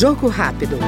Jogo rápido.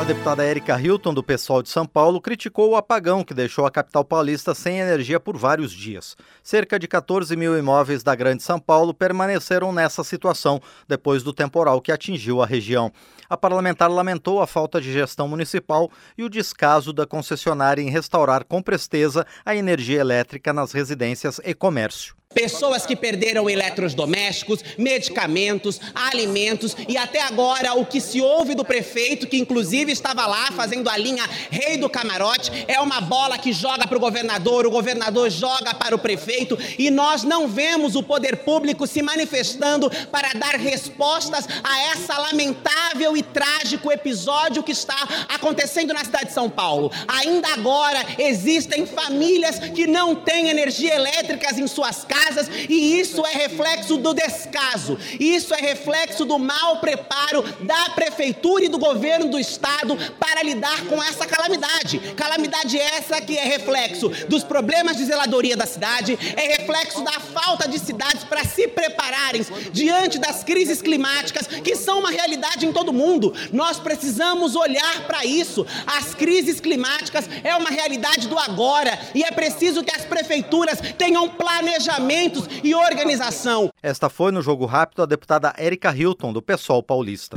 A deputada Érica Hilton, do pessoal de São Paulo, criticou o apagão que deixou a capital paulista sem energia por vários dias. Cerca de 14 mil imóveis da Grande São Paulo permaneceram nessa situação depois do temporal que atingiu a região. A parlamentar lamentou a falta de gestão municipal e o descaso da concessionária em restaurar com presteza a energia elétrica nas residências e comércio pessoas que perderam eletrodomésticos, medicamentos, alimentos e até agora o que se ouve do prefeito, que inclusive estava lá fazendo a linha rei do camarote, é uma bola que joga para o governador, o governador joga para o prefeito e nós não vemos o poder público se manifestando para dar respostas a essa lamentável e trágico episódio que está acontecendo na cidade de São Paulo. Ainda agora existem famílias que não têm energia elétrica em suas casas casas, e isso é reflexo do descaso, isso é reflexo do mau preparo da prefeitura e do governo do estado para lidar com essa calamidade. Calamidade essa que é reflexo dos problemas de zeladoria da cidade, é reflexo da falta de cidades para se prepararem diante das crises climáticas que são uma realidade em todo mundo. Nós precisamos olhar para isso. As crises climáticas é uma realidade do agora e é preciso que as prefeituras tenham planejamento e organização. Esta foi no Jogo Rápido a deputada Érica Hilton, do PSOL paulista.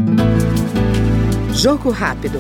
Jogo Rápido.